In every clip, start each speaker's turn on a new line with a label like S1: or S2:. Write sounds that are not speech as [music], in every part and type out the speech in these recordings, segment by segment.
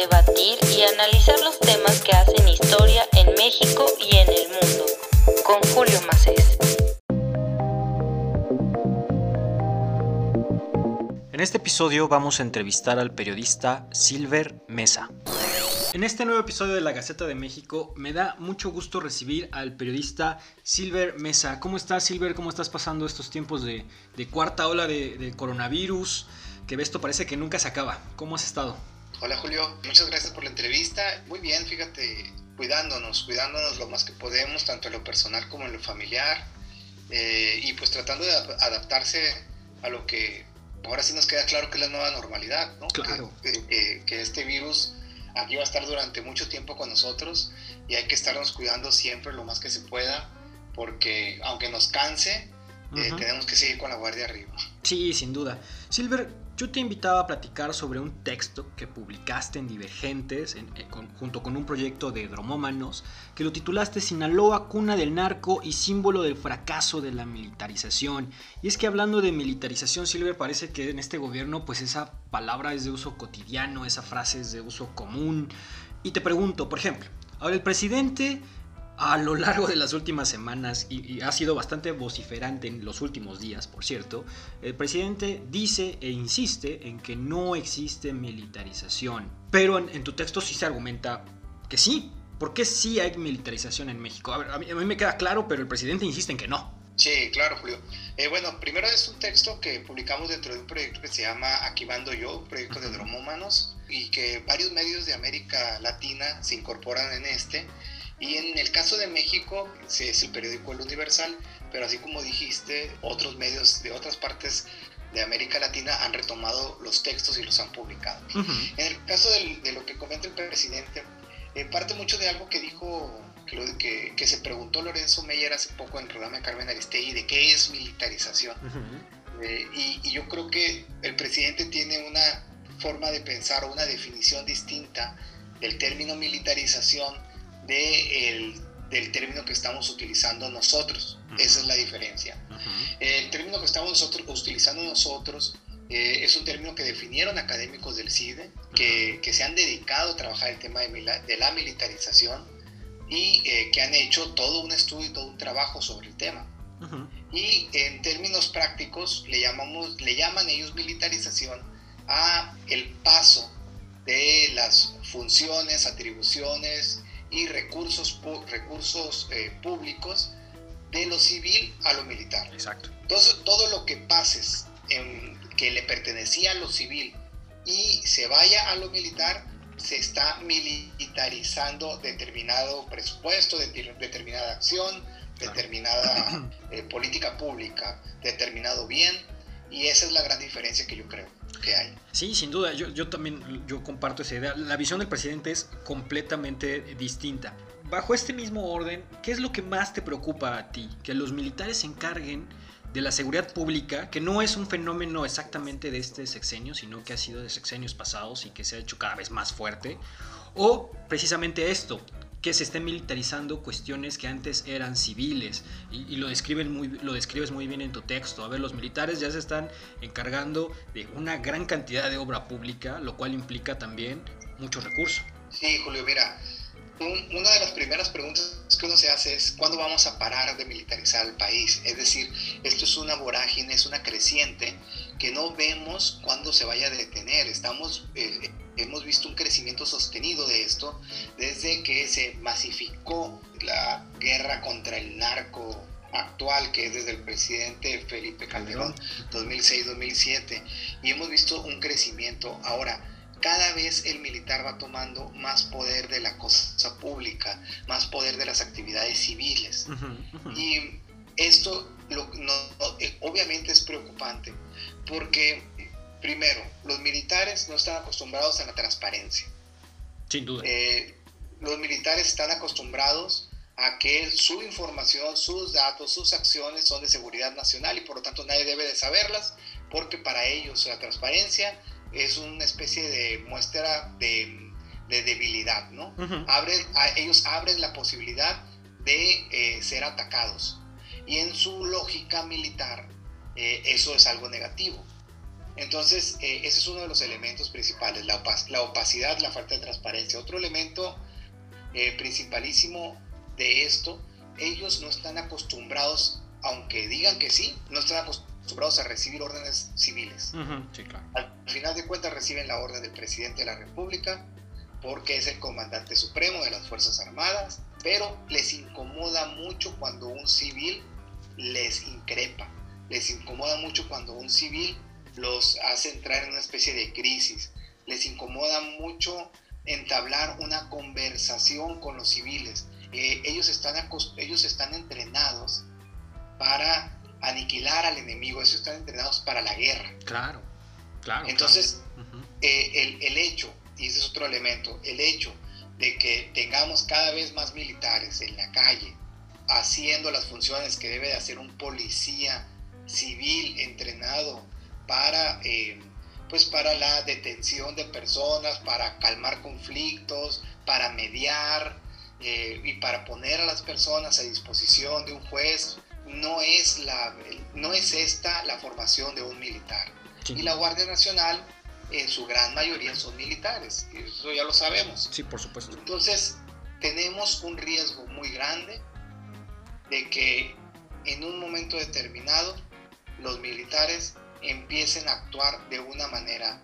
S1: debatir y analizar los temas que hacen historia en México y en el mundo. Con Julio Macés.
S2: En este episodio vamos a entrevistar al periodista Silver Mesa. En este nuevo episodio de La Gaceta de México me da mucho gusto recibir al periodista Silver Mesa. ¿Cómo estás Silver? ¿Cómo estás pasando estos tiempos de, cuarta ola de, coronavirus? Que esto parece que nunca se acaba. ¿Cómo has estado?
S3: Hola Julio, muchas gracias por la entrevista. Muy bien, fíjate, cuidándonos, cuidándonos lo más que podemos, tanto en lo personal como en lo familiar. Eh, y pues tratando de adaptarse a lo que ahora sí nos queda claro que es la nueva normalidad, ¿no?
S2: Claro.
S3: Que, este virus aquí va a estar durante mucho tiempo con nosotros y hay que estarnos cuidando siempre lo más que se pueda, porque aunque nos canse, eh, tenemos que seguir con la guardia arriba.
S2: Sí, sin duda. Silver, yo te invitaba a platicar sobre un texto que publicaste en Divergentes eh, junto con un proyecto de dromómanos que lo titulaste Sinaloa, cuna del narco y símbolo del fracaso de la militarización. Y es que hablando de militarización, Silver, parece que en este gobierno pues esa palabra es de uso cotidiano, esa frase es de uso común. Y te pregunto, por ejemplo, ahora el presidente a lo largo de las últimas semanas, y, ha sido bastante vociferante en los últimos días, por cierto, el presidente dice e insiste en que no existe militarización. Pero en, tu texto sí se argumenta que sí. ¿Por qué sí hay militarización en México? A, mí, me queda claro, pero el presidente insiste en que no.
S3: Sí, claro, Julio. Eh, bueno, primero es un texto que publicamos dentro de un proyecto que se llama Aquí Mando Yo, un proyecto de dromómanos, y que varios medios de América Latina se incorporan en este y en el caso de México, es el periódico El Universal, pero así como dijiste, otros medios de otras partes de América Latina han retomado los textos y los han publicado. En el caso de lo que comenta el presidente, eh, parte mucho de algo que dijo, que, que, se preguntó Lorenzo Meyer hace poco en el programa de Carmen Aristegui, de qué es militarización. Eh, y, y, yo creo que el presidente tiene una forma de pensar o una definición distinta del término militarización del término que estamos utilizando nosotros. Esa es la diferencia. El término que estamos nosotros, utilizando nosotros eh, es un término que definieron académicos del CIDE, que, que, se han dedicado a trabajar el tema de, de la militarización y eh, que han hecho todo un estudio y todo un trabajo sobre el tema. Y en términos prácticos le, llamamos, le llaman ellos militarización a el paso de las funciones, atribuciones, y recursos, recursos eh, públicos de lo civil a lo militar.
S2: Exacto.
S3: Entonces, todo lo que pases en, que le pertenecía a lo civil y se vaya a lo militar, se está militarizando determinado presupuesto, determinada acción, determinada eh, política pública, determinado bien, y esa es la gran diferencia que yo creo que hay.
S2: Sí, sin duda, yo, yo también yo comparto esa idea. La visión del presidente es completamente distinta. Bajo este mismo orden, ¿qué es lo que más te preocupa a ti? Que los militares se encarguen de la seguridad pública, que no es un fenómeno exactamente de este sexenio, sino que ha sido de sexenios pasados y que se ha hecho cada vez más fuerte, o precisamente esto, que se estén militarizando cuestiones que antes eran civiles y, lo, describen muy, lo describes muy bien en tu texto. A ver, los militares ya se están encargando de una gran cantidad de obra pública, lo cual implica también mucho recurso.
S3: Sí, Julio, mira, una de las primeras preguntas que uno se hace es ¿cuándo vamos a parar de militarizar el país? Es decir, esto es una vorágine, es una creciente que no vemos cuándo se vaya a detener. Estamos, eh, hemos visto un crecimiento sostenido de esto desde que se masificó la guerra contra el narco actual, que es desde el presidente Felipe Calderón, 2006-2007, y hemos visto un crecimiento. Ahora, cada vez el militar va tomando más poder de la cosa pública, más poder de las actividades civiles. Y esto eh, obviamente es preocupante porque, primero, los militares no están acostumbrados a la transparencia.
S2: Sin duda.
S3: Eh, los militares están acostumbrados a que su información, sus datos, sus acciones son de seguridad nacional y por lo tanto nadie debe de saberlas porque para ellos la transparencia es una especie de muestra de, debilidad, ¿no? abren, ellos abren la posibilidad de eh, ser atacados. Y en su lógica militar, eh, eso es algo negativo. Entonces, eh, ese es uno de los elementos principales, la, la, opacidad, la falta de transparencia. Otro elemento eh, principalísimo de esto, ellos no están acostumbrados, aunque digan que sí, no están acostumbrados a recibir órdenes civiles. Al final de cuentas reciben la orden del presidente de la República porque es el comandante supremo de las Fuerzas Armadas, pero les incomoda mucho cuando un civil les increpa, les incomoda mucho cuando un civil los hace entrar en una especie de crisis, les incomoda mucho entablar una conversación con los civiles. Eh, ellos, están ellos están entrenados para aniquilar al enemigo, ellos están entrenados para la guerra.
S2: Claro, claro.
S3: Entonces, eh, el, el hecho, y ese es otro elemento, el hecho de que tengamos cada vez más militares en la calle haciendo las funciones que debe de hacer un policía civil entrenado para, eh, pues para la detención de personas, para calmar conflictos, para mediar eh, y para poner a las personas a disposición de un juez. No es, la, no es esta la formación de un militar. Y la Guardia Nacional, en su gran mayoría, son militares. Eso ya lo sabemos.
S2: Sí, por supuesto.
S3: Entonces, tenemos un riesgo muy grande de que en un momento determinado los militares empiecen a actuar de una manera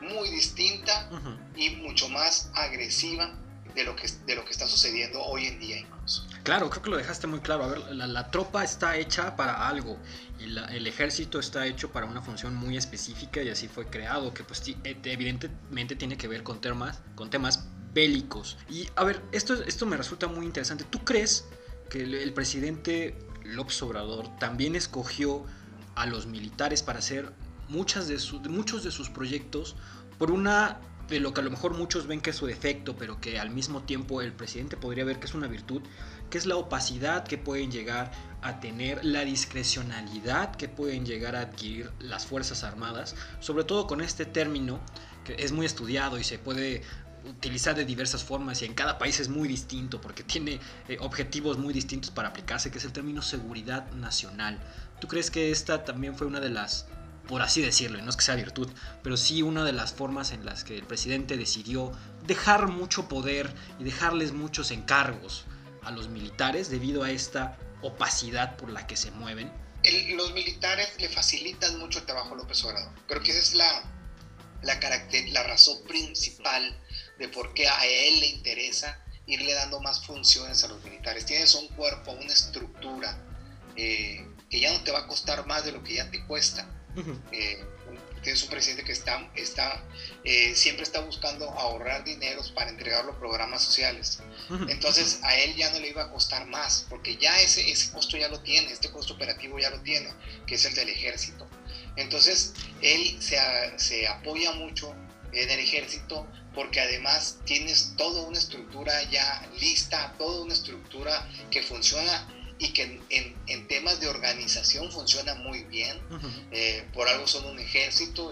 S3: muy distinta y mucho más agresiva de lo, que, de lo que está sucediendo hoy en día incluso.
S2: Claro, creo que lo dejaste muy claro. A ver, la, tropa está hecha para algo y el ejército está hecho para una función muy específica y así fue creado, que pues eh, evidentemente tiene que ver con temas, con temas bélicos. Y a ver, esto, esto me resulta muy interesante. ¿Tú crees que el, el presidente López Obrador también escogió a los militares para hacer muchas de muchos de sus proyectos por una de lo que a lo mejor muchos ven que es su defecto, pero que al mismo tiempo el presidente podría ver que es una virtud, que es la opacidad que pueden llegar a tener, la discrecionalidad que pueden llegar a adquirir las Fuerzas Armadas, sobre todo con este término que es muy estudiado y se puede utilizar de diversas formas y en cada país es muy distinto porque tiene eh, objetivos muy distintos para aplicarse, que es el término seguridad nacional. ¿Tú crees que esta también fue una de las, por así decirlo, y no es que sea virtud, pero sí una de las formas en las que el presidente decidió dejar mucho poder y dejarles muchos encargos a los militares debido a esta opacidad por la que se mueven?
S3: los militares le facilitan mucho el trabajo a López Obrador. Creo que esa es la, la, la razón principal de por qué a él le interesa irle dando más funciones a los militares. Tienes un cuerpo, una estructura eh, que ya no te va a costar más de lo que ya te cuesta. Eh, tienes un presidente que está, está eh, siempre está buscando ahorrar dineros para entregar los programas sociales. Entonces a él ya no le iba a costar más, porque ya ese, ese costo ya lo tiene, este costo operativo ya lo tiene, que es el del ejército. Entonces él se, se apoya mucho en el ejército porque además tienes toda una estructura ya lista, toda una estructura que funciona y que en, temas de organización funciona muy bien. Eh, por algo son un ejército,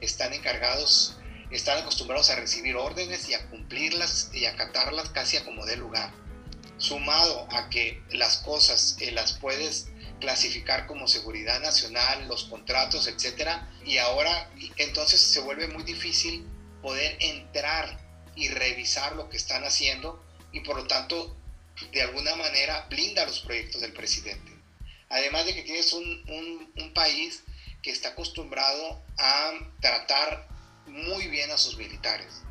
S3: están encargados, están acostumbrados a recibir órdenes y a cumplirlas y acatarlas casi a como dé lugar. Sumado a que las cosas eh, las puedes clasificar como seguridad nacional, los contratos, etcétera, y ahora entonces se vuelve muy difícil poder entrar y revisar lo que están haciendo y por lo tanto de alguna manera blinda los proyectos del presidente. Además de que tienes un, un, país que está acostumbrado a tratar muy bien a sus militares,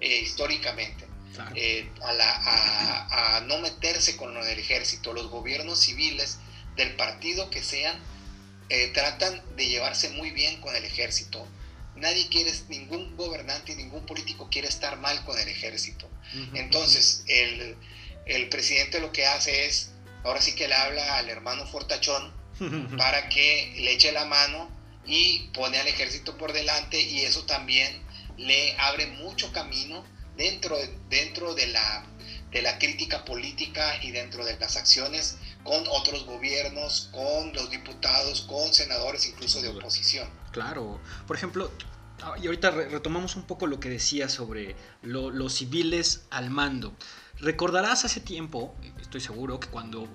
S3: eh, históricamente, eh, a, a, no meterse con el ejército. Los gobiernos civiles del partido que sean eh, tratan de llevarse muy bien con el ejército. Nadie quiere, ningún gobernante, ningún político quiere estar mal con el ejército. Entonces, el, el presidente lo que hace es, ahora sí que le habla al hermano Fortachón [laughs] para que le eche la mano y pone al ejército por delante y eso también le abre mucho camino dentro, dentro de, la, de la crítica política y dentro de las acciones con otros gobiernos, con los diputados, con senadores incluso de oposición.
S2: Claro, por ejemplo, ah, y ahorita retomamos un poco lo que decía sobre los civiles al mando. Recordarás hace tiempo, estoy seguro, que cuando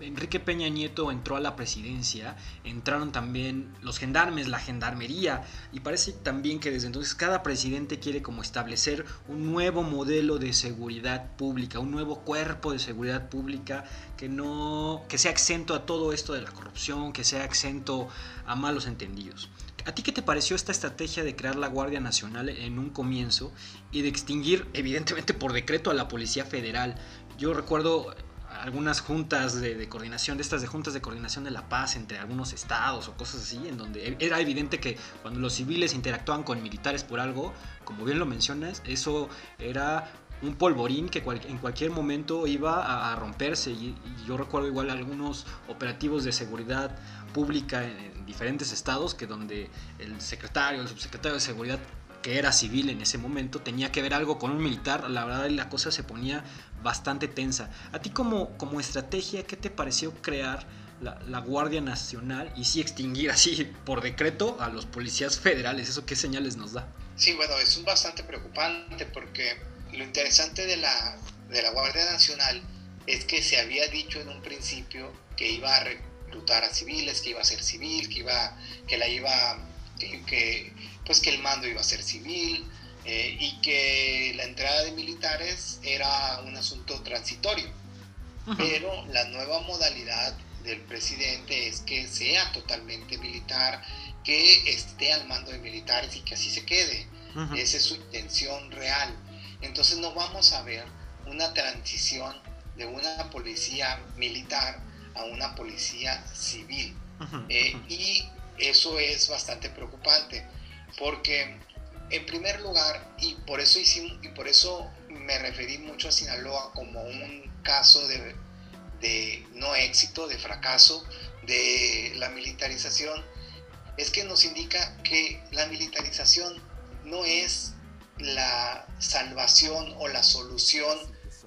S2: Enrique Peña Nieto entró a la presidencia, entraron también los gendarmes, la gendarmería, y parece también que desde entonces cada presidente quiere como establecer un nuevo modelo de seguridad pública, un nuevo cuerpo de seguridad pública que no que sea exento a todo esto de la corrupción, que sea exento a malos entendidos. ¿A ti qué te pareció esta estrategia de crear la Guardia Nacional en un comienzo y de extinguir, evidentemente por decreto, a la Policía Federal? Yo recuerdo algunas juntas de, coordinación, de estas de juntas de coordinación de la paz entre algunos estados o cosas así, en donde era evidente que cuando los civiles interactuaban con militares por algo, como bien lo mencionas, eso era un polvorín que en cualquier momento iba a, romperse. Y, yo recuerdo igual algunos operativos de seguridad pública en, en diferentes estados que donde el secretario, el subsecretario de seguridad que era civil en ese momento, tenía que ver algo con un militar, la verdad la cosa se ponía bastante tensa. A ti como, como estrategia, ¿qué te pareció crear la, Guardia Nacional y sí extinguir así por decreto a los policías federales? ¿Eso qué señales nos da?
S3: Sí, bueno, es bastante preocupante porque lo interesante de la, de la Guardia Nacional es que se había dicho en un principio que iba a reclutar a civiles, que iba a ser civil, que iba, que la iba, que pues que el mando iba a ser civil eh, y que la entrada de militares era un asunto transitorio. Pero la nueva modalidad del presidente es que sea totalmente militar, que esté al mando de militares y que así se quede. Esa es su intención real. Entonces no vamos a ver una transición de una policía militar a una policía civil. Eh, y eso es bastante preocupante porque en primer lugar, y por eso hicimos, y por eso me referí mucho a Sinaloa como un caso de, no éxito, de fracaso de la militarización, es que nos indica que la militarización no es la salvación o la solución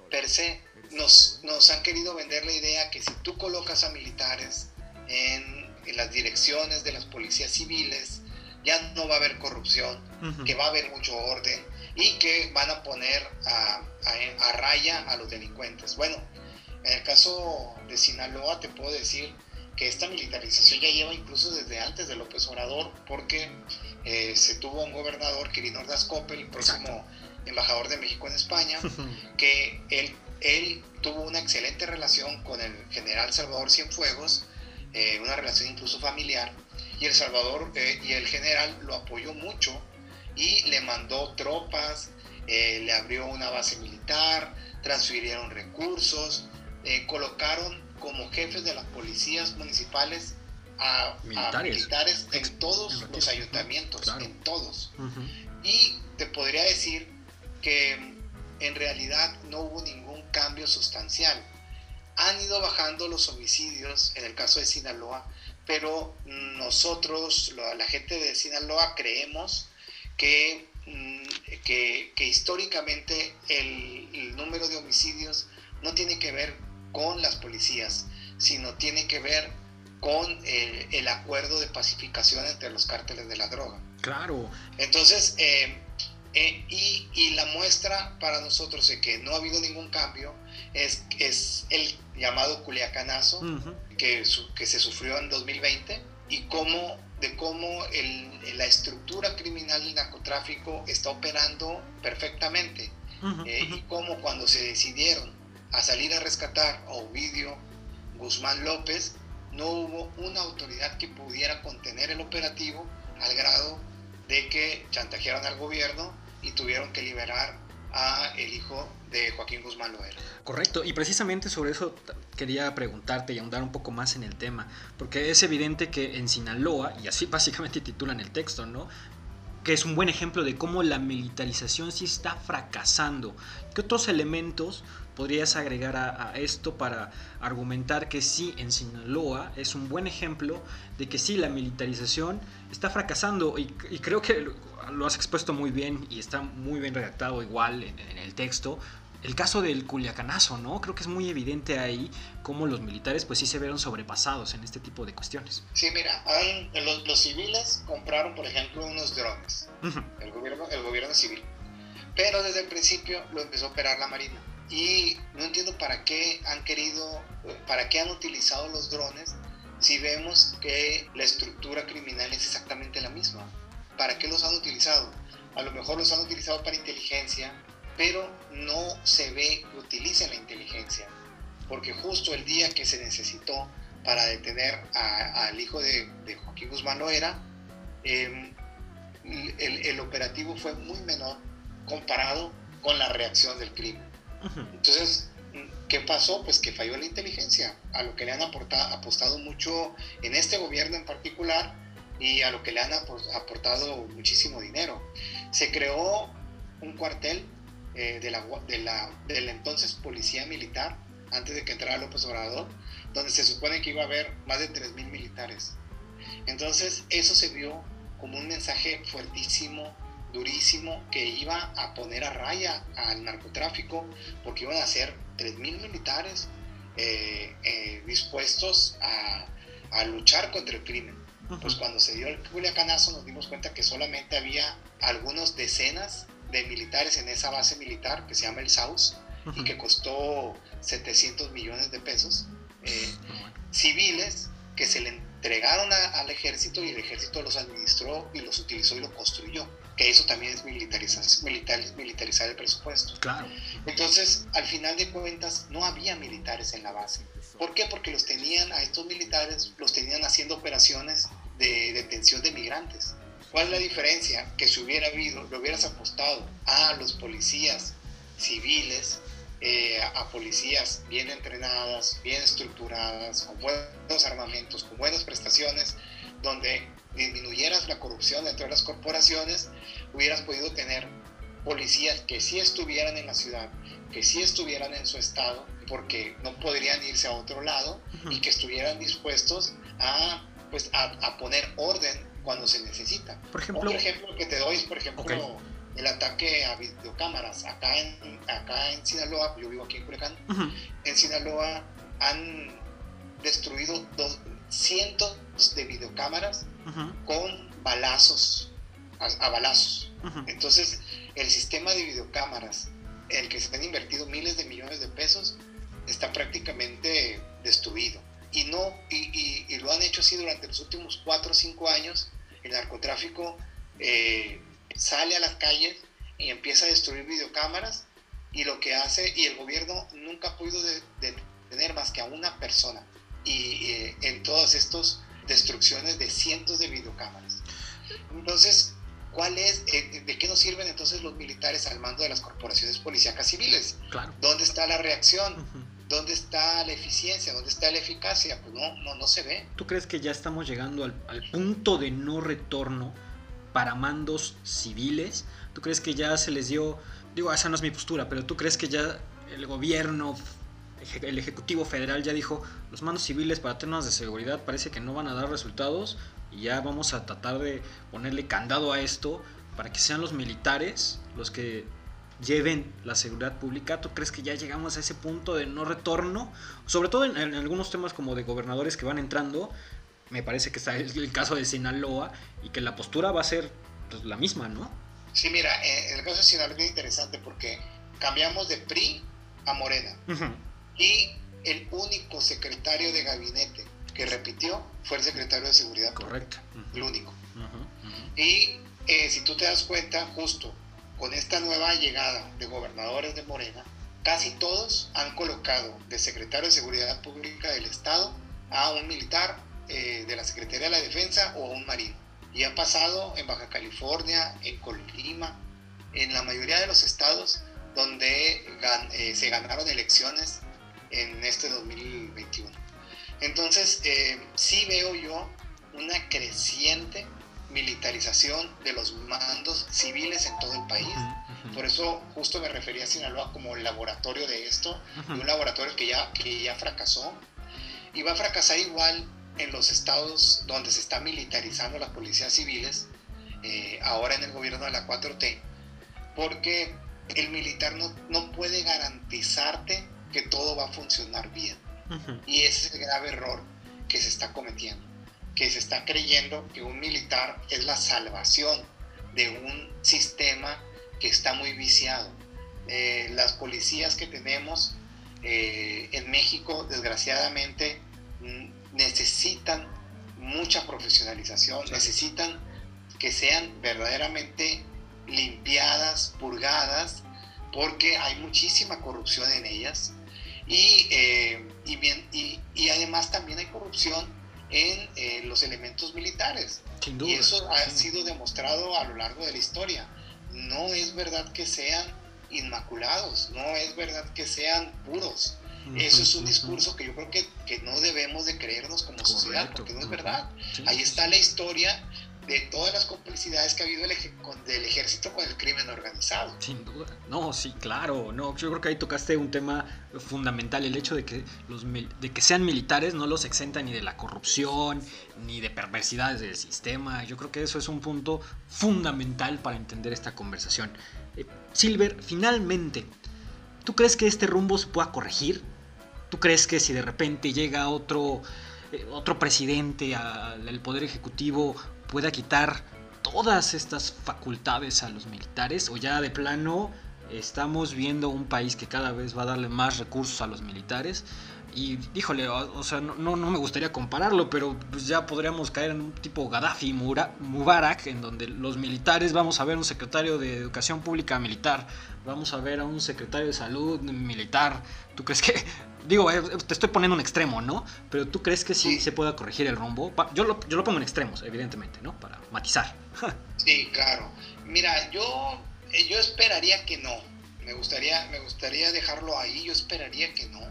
S3: per se. Nos, nos han querido vender la idea que si tú colocas a militares en, en las direcciones de las policías civiles, ya no va a haber corrupción, que va a haber mucho orden y que van a poner a, raya a los delincuentes. Bueno, en el caso de Sinaloa te puedo decir que esta militarización ya lleva incluso desde antes de López Obrador, porque eh, se tuvo un gobernador, Quirino Ordaz Coppel, el próximo embajador de México en España, que él, él tuvo una excelente relación con el general Salvador Cienfuegos, eh, una relación incluso familiar, y El Salvador eh, y el general lo apoyó mucho y le mandó tropas, eh, le abrió una base militar, transfirieron recursos, eh, colocaron como jefes de las policías municipales a militares, en todos los ayuntamientos, en todos. Y te podría decir que en realidad no hubo ningún cambio sustancial. Han ido bajando los homicidios, en el caso de Sinaloa, pero nosotros, la gente de Sinaloa, creemos que, mm, que, históricamente el, número de homicidios no tiene que ver con las policías, sino tiene que ver con el, acuerdo de pacificación entre los cárteles de la droga.
S2: Claro.
S3: Entonces, eh, eh, y, la muestra para nosotros de que no ha habido ningún cambio es, es el llamado Culiacanazo, que, que se sufrió en 2020, y cómo, de cómo el, la estructura criminal del narcotráfico está operando perfectamente, eh, y cómo cuando se decidieron a salir a rescatar a Ovidio Guzmán López, no hubo una autoridad que pudiera contener el operativo al grado de que chantajearon al gobierno y tuvieron que liberar a el hijo de Joaquín Guzmán Loera.
S2: Correcto, y precisamente sobre eso quería preguntarte y ahondar un poco más en el tema, porque es evidente que en Sinaloa, y así [laughs] básicamente titulan el texto, ¿no? Que es un buen ejemplo de cómo la militarización sí está fracasando. ¿Qué otros elementos podrías agregar a, esto para argumentar que sí, en Sinaloa es un buen ejemplo de que sí, la militarización está fracasando y, creo que lo has expuesto muy bien y está muy bien redactado igual en, el texto. El caso del Culiacanazo, ¿no? Creo que es muy evidente ahí cómo los militares pues sí se vieron sobrepasados en este tipo de cuestiones.
S3: Sí, mira, los, civiles compraron, por ejemplo, unos drones, el, gobierno, el gobierno civil, pero desde el principio lo empezó a operar la Marina. y no entiendo para qué han querido, para qué han utilizado los drones si vemos que la estructura criminal es exactamente la misma. ¿Para qué los han utilizado? A lo mejor los han utilizado para inteligencia, pero no se ve que utilicen la inteligencia, porque justo el día que se necesitó para detener al hijo de, Joaquín Guzmán Loera, em, el, el operativo fue muy menor comparado con la reacción del crimen. Entonces, ¿qué pasó? Pues que falló la inteligencia, a lo que le han aportado, apostado mucho en este gobierno en particular y a lo que le han aportado muchísimo dinero. Se creó un cuartel eh, de, la, de, la, entonces policía militar, antes de que entrara López Obrador, donde se supone que iba a haber más de 3.000 militares. Entonces eso se vio como un mensaje fuertísimo durísimo que iba a poner a raya al narcotráfico porque iban a ser 3.000 militares eh, eh, dispuestos a, a, luchar contra el crimen. Pues cuando se dio el Culiacanazo nos dimos cuenta que solamente había algunas decenas de militares en esa base militar que se llama el SAUS y que costó 700 millones de pesos, eh, civiles que se le entregaron al ejército y el ejército los administró y los utilizó y lo construyó que eso también es militarizar, militarizar el presupuesto.
S2: Claro.
S3: Entonces, al final de cuentas, no había militares en la base. ¿Por qué? Porque los tenían, a estos militares, los tenían haciendo operaciones de detención de migrantes. ¿Cuál es la diferencia? Que si hubiera habido, lo hubieras apostado a los policías civiles, eh, a policías bien entrenadas, bien estructuradas, con buenos armamentos, con buenas prestaciones, donde disminuyeras la corrupción dentro de las corporaciones, hubieras podido tener policías que sí estuvieran en la ciudad, que sí estuvieran en su estado, porque no podrían irse a otro lado y que estuvieran dispuestos a, pues, a, poner orden cuando se necesita.
S2: Por ejemplo,
S3: Otro ejemplo que te doy es, por ejemplo, el ataque a videocámaras. Acá en, acá en Sinaloa, yo vivo aquí en Culiacán, en Sinaloa han destruido dos, cientos de videocámaras con balazos, a, balazos. Entonces, el sistema de videocámaras, el que se han invertido miles de millones de pesos, está prácticamente destruido. Y, no, y, lo han hecho así durante los últimos 4 o 5 años. El narcotráfico eh, sale a las calles y empieza a destruir videocámaras y lo que hace, y el gobierno nunca ha podido detener más que a una persona y eh, en todas estas destrucciones de cientos de videocámaras. Entonces, ¿cuál es, eh, ¿de qué nos sirven entonces los militares al mando de las corporaciones policíacas civiles?
S2: Claro.
S3: ¿Dónde está la reacción? ¿Dónde está la eficiencia? ¿Dónde está la eficacia? Pues no, no, no se ve.
S2: ¿Tú crees que ya estamos llegando al, al punto de no retorno para mandos civiles? ¿Tú crees que ya se les dio, digo, esa no es mi postura, pero tú crees que ya el gobierno el Ejecutivo Federal ya dijo, los mandos civiles para temas de seguridad parece que no van a dar resultados y ya vamos a tratar de ponerle candado a esto para que sean los militares los que lleven la seguridad pública. ¿Tú crees que ya llegamos a ese punto de no retorno? Sobre todo en, algunos temas como de gobernadores que van entrando, me parece que está el, caso de Sinaloa y que la postura va a ser pues, la misma, ¿no?
S3: Sí, mira, eh, en el caso de Sinaloa es interesante porque cambiamos de PRI a Morena y el único secretario de gabinete que repitió fue el secretario de Seguridad.
S2: Correcto.
S3: El único. Y eh, si tú te das cuenta, justo con esta nueva llegada de gobernadores de Morena, casi todos han colocado de secretario de Seguridad Pública del Estado a un militar eh, de la Secretaría de la Defensa o a un marino. Y ha pasado en Baja California, en Colima, en la mayoría de los estados donde eh, se ganaron elecciones en este 2021. Entonces, eh, sí veo yo una creciente militarización de los mandos civiles en todo el país. Por eso justo me refería a Sinaloa como el laboratorio de esto, un laboratorio que ya, que ya fracasó y va a fracasar igual en los estados donde se está militarizando las policías civiles, eh, ahora en el gobierno de la 4T, porque el militar no, no puede garantizarte que todo va a funcionar bien. Y ese es el grave error que se está cometiendo, que se está creyendo que un militar es la salvación de un sistema que está muy viciado. eh, las policías que tenemos eh, en México, desgraciadamente, necesitan mucha profesionalización, necesitan que sean verdaderamente limpiadas, purgadas, porque hay muchísima corrupción en ellas. Y, eh, y, bien, y, además también hay corrupción en eh, los elementos militares. Y eso ha sido demostrado a lo largo de la historia. No es verdad que sean inmaculados, no es verdad que sean puros. Eso es un discurso que yo creo que, que no debemos de creernos como sociedad, porque no es verdad. Ahí está la historia de todas las complicidades que ha habido del ejército con el crimen organizado.
S2: Sin duda. No, sí, claro. No, yo creo que ahí tocaste un tema fundamental, el hecho de que los de que sean militares no los exenta ni de la corrupción ni de perversidades del sistema. Yo creo que eso es un punto fundamental para entender esta conversación. Eh, Silver, finalmente, ¿tú crees que este rumbo se pueda corregir? ¿Tú crees que si de repente llega otro eh, otro presidente al poder ejecutivo pueda quitar todas estas facultades a los militares o ya de plano estamos viendo un país que cada vez va a darle más recursos a los militares y díjole, o, sea, no, no, me gustaría compararlo, pero pues ya podríamos caer en un tipo Gaddafi, Mubarak, en donde los militares vamos a ver un secretario de Educación Pública militar, vamos a ver a un secretario de Salud militar. ¿Tú crees que digo, eh, te estoy poniendo un extremo, ¿no? Pero tú crees que sí, se pueda corregir el rumbo. Yo lo, yo lo pongo en extremos, evidentemente, ¿no? Para matizar. [laughs]
S3: sí, claro. Mira, yo, eh, yo esperaría que no. Me gustaría, me gustaría dejarlo ahí. Yo esperaría que no.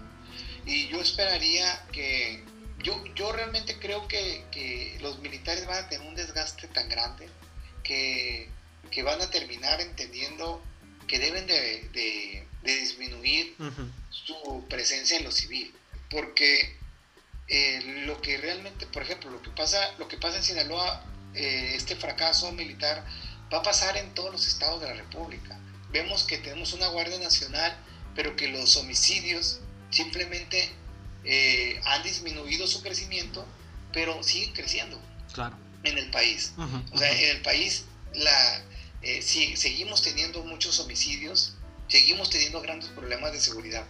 S3: Y yo esperaría que... Yo, yo realmente creo que, que los militares van a tener un desgaste tan grande que, que van a terminar entendiendo que deben de, de, disminuir presencia en lo civil. Porque eh, lo que realmente, por ejemplo, lo que pasa, lo que pasa en Sinaloa, eh, este fracaso militar, va a pasar en todos los estados de la República. Vemos que tenemos una Guardia Nacional, pero que los homicidios simplemente eh, han disminuido su crecimiento, pero siguen creciendo
S2: claro.
S3: en el país. O sea, en el país la, si, seguimos teniendo muchos homicidios, seguimos teniendo grandes problemas de seguridad.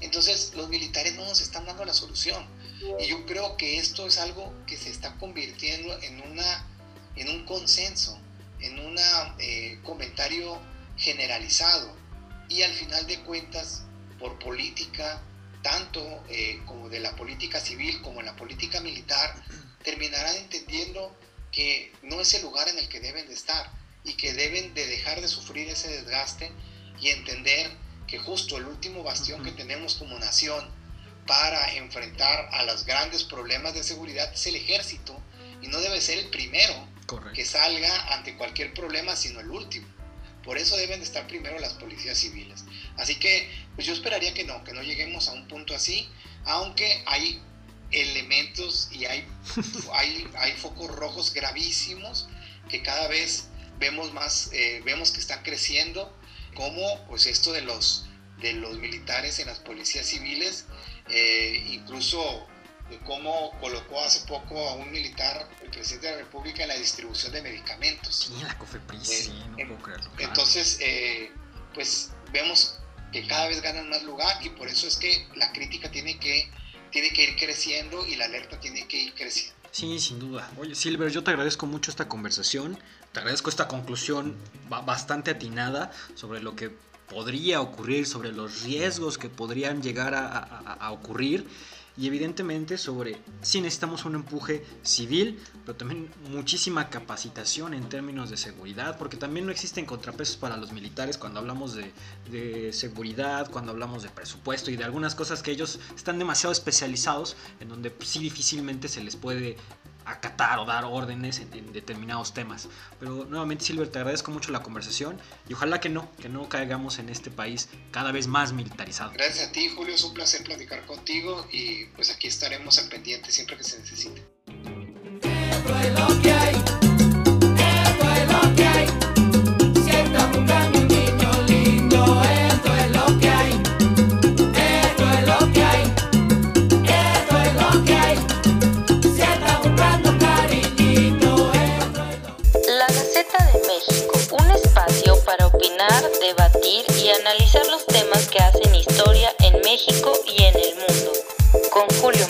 S3: Entonces los militares no nos están dando la solución. Y yo creo que esto es algo que se está convirtiendo en, una, en un consenso, en un eh, comentario generalizado. Y al final de cuentas, por política, tanto eh, como de la política civil como en la política militar, terminarán entendiendo que no es el lugar en el que deben de estar y que deben de dejar de sufrir ese desgaste y entender que justo el último bastión que tenemos como nación para enfrentar a los grandes problemas de seguridad es el ejército y no debe ser el primero que salga ante cualquier problema, sino el último. Por eso deben de estar primero las policías civiles. Así que, pues yo esperaría que no, que no lleguemos a un punto así, aunque hay elementos y hay, [laughs] hay, hay focos rojos gravísimos que cada vez vemos más, eh, vemos que están creciendo como pues esto de los, de los militares en las policías civiles, eh, incluso de cómo colocó hace poco a un militar, el presidente de la República, en la distribución de medicamentos.
S2: Sí, la COFEPRIS, sí, no puedo creerlo.
S3: Entonces, eh, pues vemos que cada vez ganan más lugar y por eso es que la crítica tiene que, tiene que ir creciendo y la alerta tiene que ir creciendo.
S2: Sí, sin duda. Oye, Silver, yo te agradezco mucho esta conversación. Te agradezco esta conclusión bastante atinada sobre lo que podría ocurrir, sobre los riesgos que podrían llegar a, ocurrir y evidentemente sobre si necesitamos un empuje civil, pero también muchísima capacitación en términos de seguridad, porque también no existen contrapesos para los militares cuando hablamos de, de, seguridad, cuando hablamos de presupuesto y de algunas cosas que ellos están demasiado especializados, en donde sí difícilmente se les puede acatar o dar órdenes en, determinados temas. Pero nuevamente Silver, te agradezco mucho la conversación y ojalá que no, que no caigamos en este país cada vez más militarizado.
S3: Gracias a ti Julio, es un placer platicar contigo y pues aquí estaremos al pendiente siempre que se necesite.
S1: México y en el mundo, con Julio